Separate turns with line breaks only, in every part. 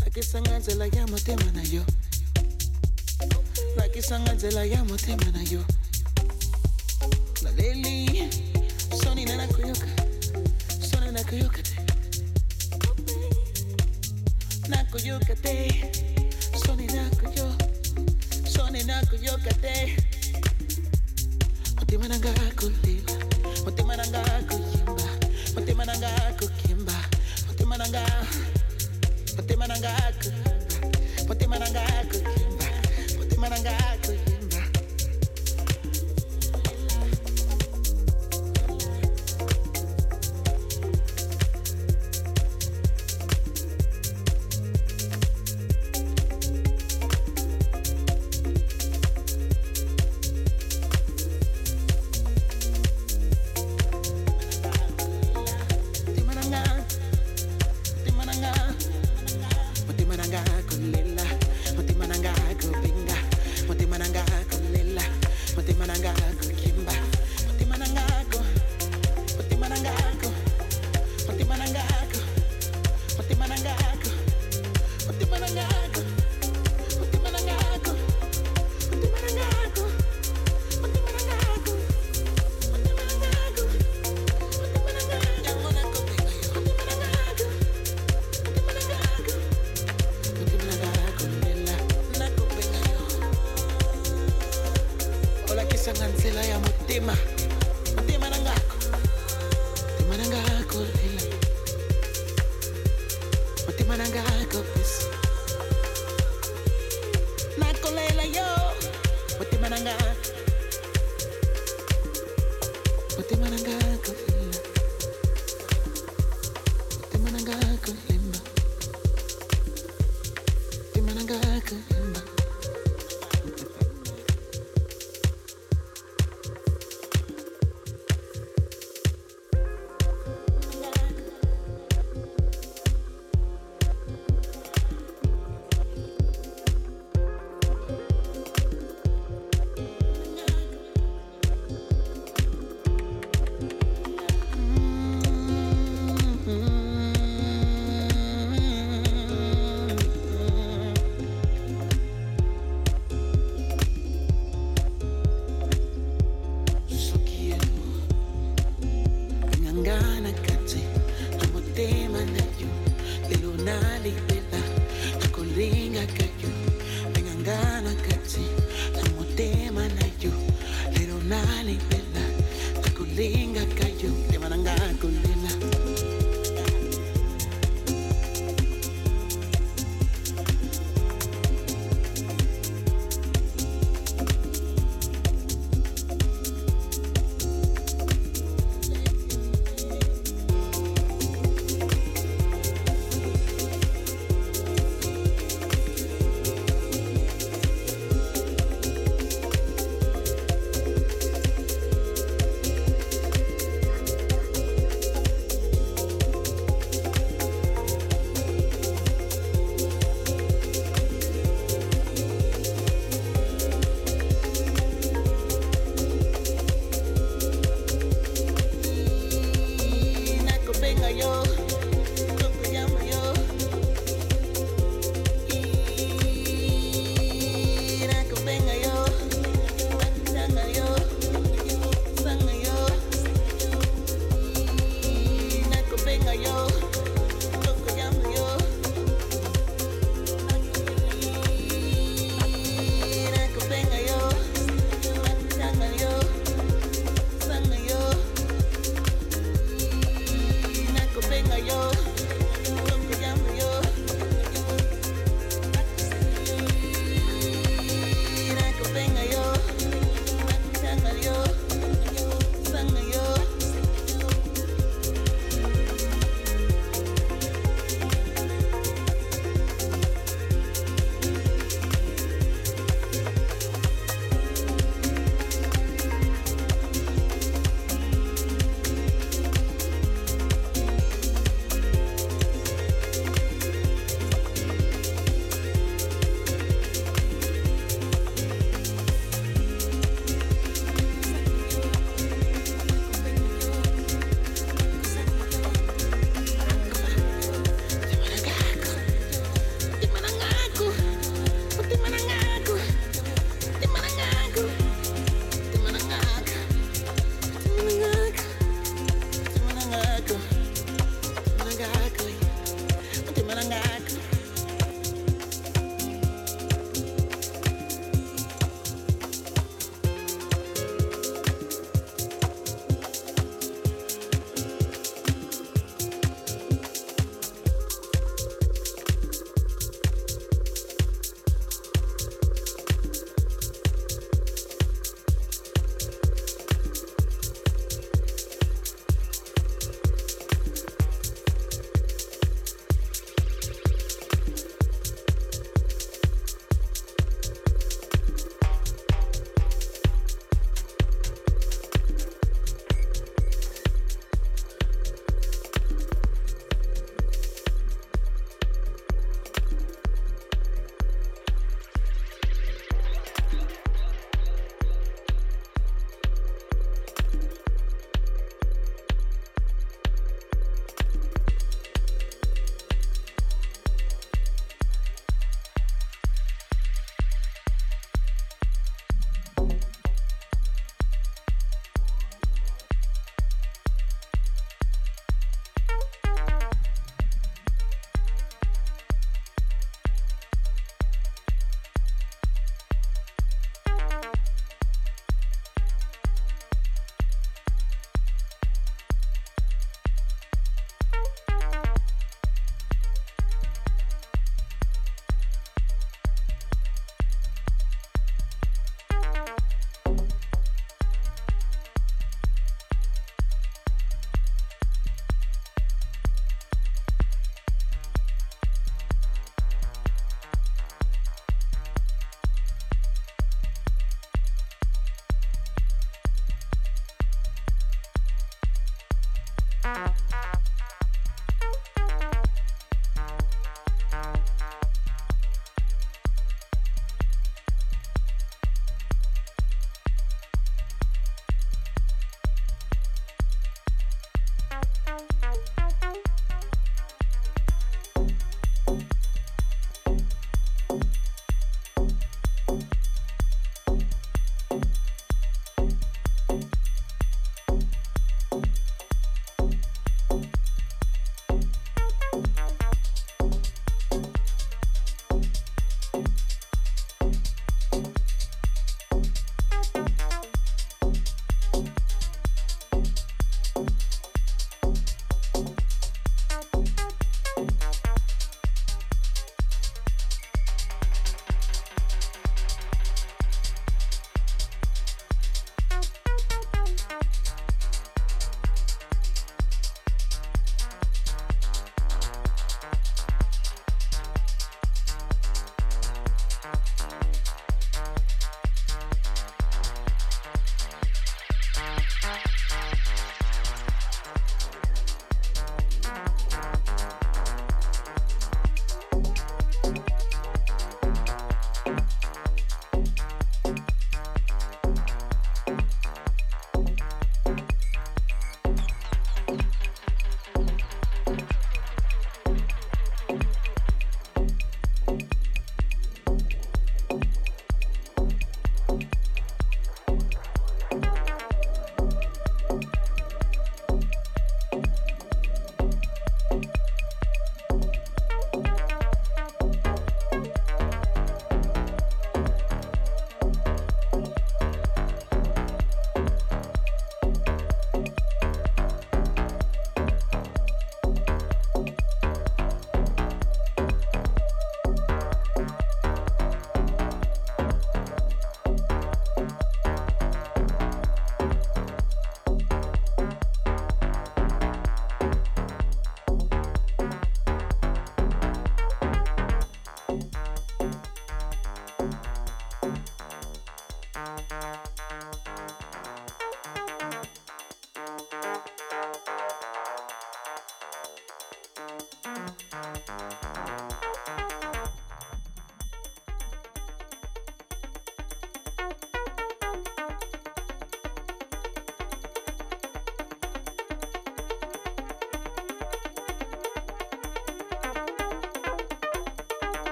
Like it's an angel, I am a temana yo. Like it's an angel, I am a temana yo.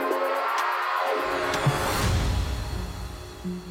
thank you